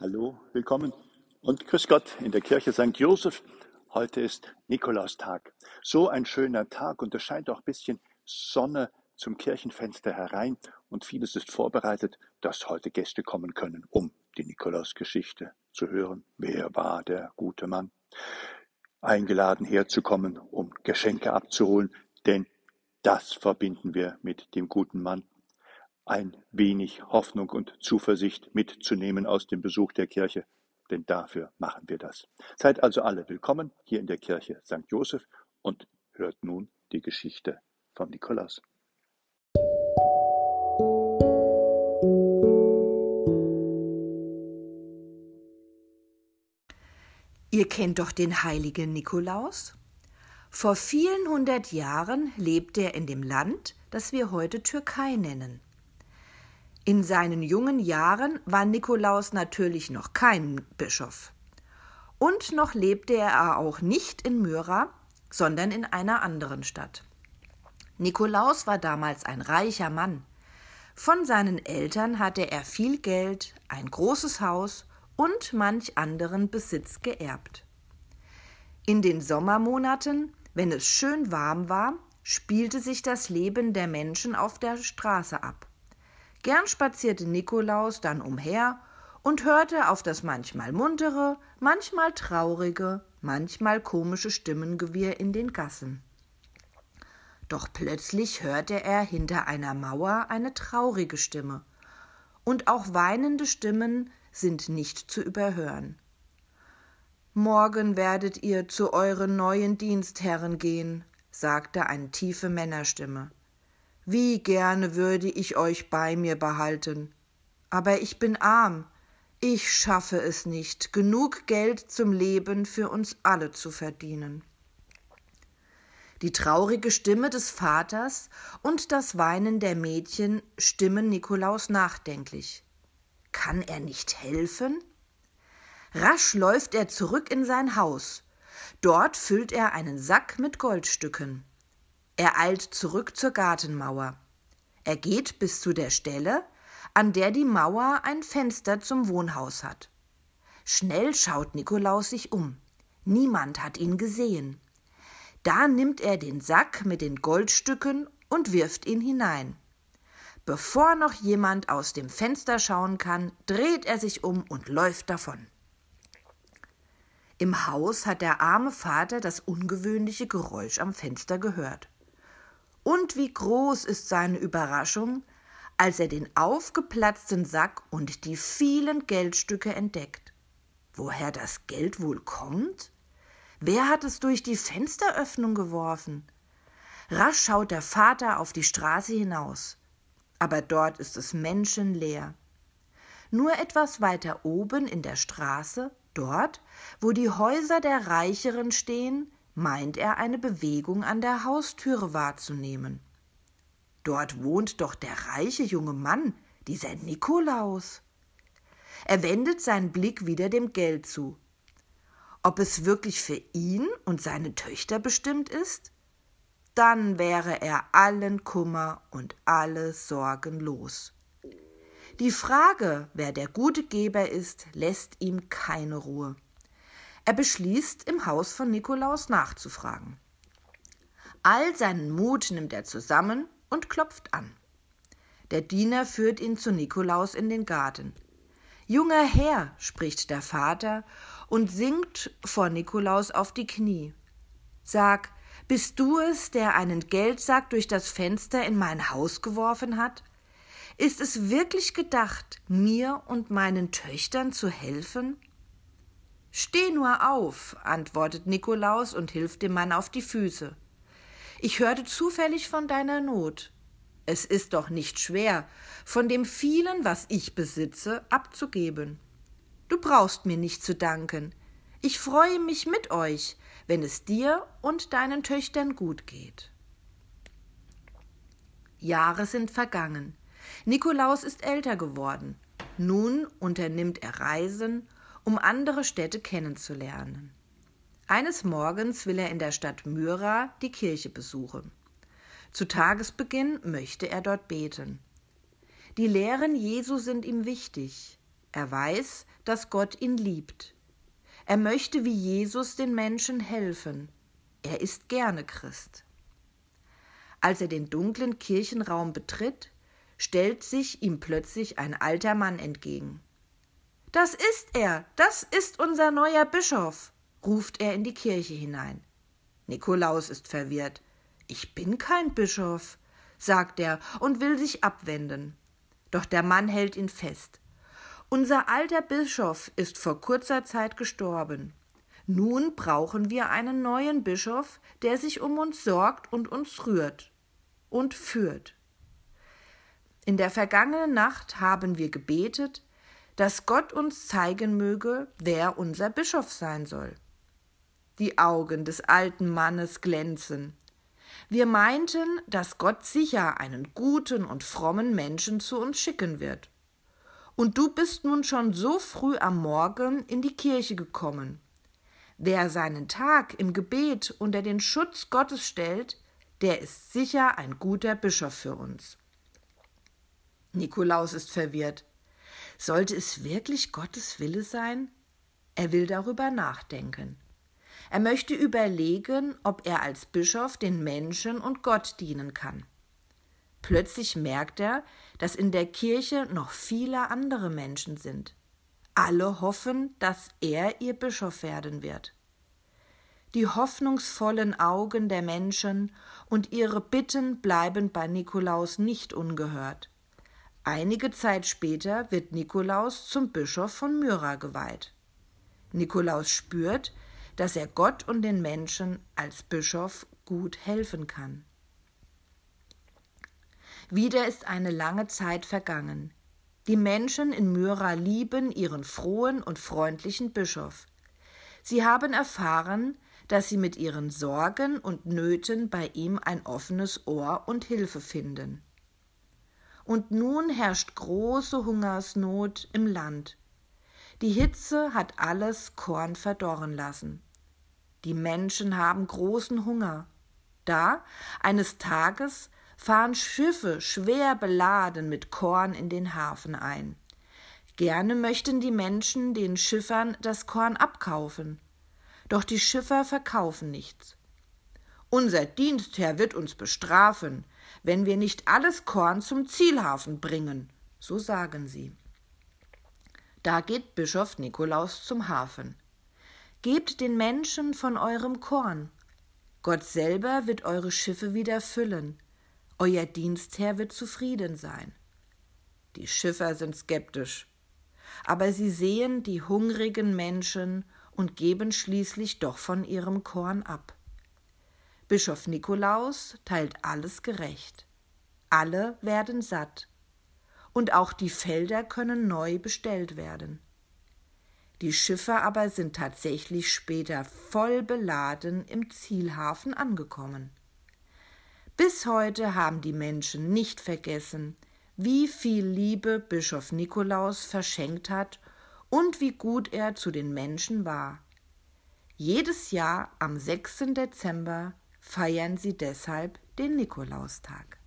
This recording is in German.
Hallo, willkommen und grüß Gott in der Kirche St. Josef. Heute ist Nikolaustag. So ein schöner Tag und es scheint auch ein bisschen Sonne zum Kirchenfenster herein und vieles ist vorbereitet, dass heute Gäste kommen können, um die Nikolausgeschichte zu hören. Wer war der gute Mann? Eingeladen herzukommen, um Geschenke abzuholen, denn das verbinden wir mit dem guten Mann ein wenig Hoffnung und Zuversicht mitzunehmen aus dem Besuch der Kirche, denn dafür machen wir das. Seid also alle willkommen hier in der Kirche St. Joseph und hört nun die Geschichte von Nikolaus. Ihr kennt doch den heiligen Nikolaus? Vor vielen hundert Jahren lebte er in dem Land, das wir heute Türkei nennen. In seinen jungen Jahren war Nikolaus natürlich noch kein Bischof. Und noch lebte er auch nicht in Myra, sondern in einer anderen Stadt. Nikolaus war damals ein reicher Mann. Von seinen Eltern hatte er viel Geld, ein großes Haus und manch anderen Besitz geerbt. In den Sommermonaten, wenn es schön warm war, spielte sich das Leben der Menschen auf der Straße ab. Gern spazierte Nikolaus dann umher und hörte auf das manchmal muntere, manchmal traurige, manchmal komische Stimmengewirr in den Gassen. Doch plötzlich hörte er hinter einer Mauer eine traurige Stimme, und auch weinende Stimmen sind nicht zu überhören. Morgen werdet ihr zu euren neuen Dienstherren gehen, sagte eine tiefe Männerstimme. Wie gerne würde ich euch bei mir behalten. Aber ich bin arm. Ich schaffe es nicht, genug Geld zum Leben für uns alle zu verdienen. Die traurige Stimme des Vaters und das Weinen der Mädchen stimmen Nikolaus nachdenklich. Kann er nicht helfen? Rasch läuft er zurück in sein Haus. Dort füllt er einen Sack mit Goldstücken. Er eilt zurück zur Gartenmauer. Er geht bis zu der Stelle, an der die Mauer ein Fenster zum Wohnhaus hat. Schnell schaut Nikolaus sich um. Niemand hat ihn gesehen. Da nimmt er den Sack mit den Goldstücken und wirft ihn hinein. Bevor noch jemand aus dem Fenster schauen kann, dreht er sich um und läuft davon. Im Haus hat der arme Vater das ungewöhnliche Geräusch am Fenster gehört. Und wie groß ist seine Überraschung, als er den aufgeplatzten Sack und die vielen Geldstücke entdeckt. Woher das Geld wohl kommt? Wer hat es durch die Fensteröffnung geworfen? Rasch schaut der Vater auf die Straße hinaus, aber dort ist es menschenleer. Nur etwas weiter oben in der Straße, dort, wo die Häuser der Reicheren stehen, meint er eine Bewegung an der Haustüre wahrzunehmen. Dort wohnt doch der reiche junge Mann, dieser Nikolaus. Er wendet seinen Blick wieder dem Geld zu. Ob es wirklich für ihn und seine Töchter bestimmt ist? Dann wäre er allen Kummer und alle Sorgen los. Die Frage, wer der gute Geber ist, lässt ihm keine Ruhe. Er beschließt, im Haus von Nikolaus nachzufragen. All seinen Mut nimmt er zusammen und klopft an. Der Diener führt ihn zu Nikolaus in den Garten. Junger Herr, spricht der Vater und sinkt vor Nikolaus auf die Knie. Sag, bist du es, der einen Geldsack durch das Fenster in mein Haus geworfen hat? Ist es wirklich gedacht, mir und meinen Töchtern zu helfen? Steh nur auf, antwortet Nikolaus und hilft dem Mann auf die Füße. Ich hörte zufällig von deiner Not. Es ist doch nicht schwer, von dem vielen, was ich besitze, abzugeben. Du brauchst mir nicht zu danken. Ich freue mich mit euch, wenn es dir und deinen Töchtern gut geht. Jahre sind vergangen. Nikolaus ist älter geworden. Nun unternimmt er Reisen um andere Städte kennenzulernen. Eines Morgens will er in der Stadt Myra die Kirche besuchen. Zu Tagesbeginn möchte er dort beten. Die Lehren Jesu sind ihm wichtig. Er weiß, dass Gott ihn liebt. Er möchte wie Jesus den Menschen helfen. Er ist gerne Christ. Als er den dunklen Kirchenraum betritt, stellt sich ihm plötzlich ein alter Mann entgegen. Das ist er, das ist unser neuer Bischof, ruft er in die Kirche hinein. Nikolaus ist verwirrt. Ich bin kein Bischof, sagt er und will sich abwenden. Doch der Mann hält ihn fest. Unser alter Bischof ist vor kurzer Zeit gestorben. Nun brauchen wir einen neuen Bischof, der sich um uns sorgt und uns rührt und führt. In der vergangenen Nacht haben wir gebetet, dass Gott uns zeigen möge, wer unser Bischof sein soll. Die Augen des alten Mannes glänzen. Wir meinten, dass Gott sicher einen guten und frommen Menschen zu uns schicken wird. Und du bist nun schon so früh am Morgen in die Kirche gekommen. Wer seinen Tag im Gebet unter den Schutz Gottes stellt, der ist sicher ein guter Bischof für uns. Nikolaus ist verwirrt. Sollte es wirklich Gottes Wille sein? Er will darüber nachdenken. Er möchte überlegen, ob er als Bischof den Menschen und Gott dienen kann. Plötzlich merkt er, dass in der Kirche noch viele andere Menschen sind. Alle hoffen, dass er ihr Bischof werden wird. Die hoffnungsvollen Augen der Menschen und ihre Bitten bleiben bei Nikolaus nicht ungehört. Einige Zeit später wird Nikolaus zum Bischof von Myra geweiht. Nikolaus spürt, dass er Gott und den Menschen als Bischof gut helfen kann. Wieder ist eine lange Zeit vergangen. Die Menschen in Myra lieben ihren frohen und freundlichen Bischof. Sie haben erfahren, dass sie mit ihren Sorgen und Nöten bei ihm ein offenes Ohr und Hilfe finden und nun herrscht große Hungersnot im Land. Die Hitze hat alles Korn verdorren lassen. Die Menschen haben großen Hunger. Da, eines Tages, fahren Schiffe schwer beladen mit Korn in den Hafen ein. Gerne möchten die Menschen den Schiffern das Korn abkaufen. Doch die Schiffer verkaufen nichts. Unser Dienstherr wird uns bestrafen, wenn wir nicht alles Korn zum Zielhafen bringen, so sagen sie. Da geht Bischof Nikolaus zum Hafen. Gebt den Menschen von eurem Korn. Gott selber wird eure Schiffe wieder füllen. Euer Dienstherr wird zufrieden sein. Die Schiffer sind skeptisch. Aber sie sehen die hungrigen Menschen und geben schließlich doch von ihrem Korn ab. Bischof Nikolaus teilt alles gerecht. Alle werden satt. Und auch die Felder können neu bestellt werden. Die Schiffe aber sind tatsächlich später voll beladen im Zielhafen angekommen. Bis heute haben die Menschen nicht vergessen, wie viel Liebe Bischof Nikolaus verschenkt hat und wie gut er zu den Menschen war. Jedes Jahr am 6. Dezember feiern sie deshalb den Nikolaustag.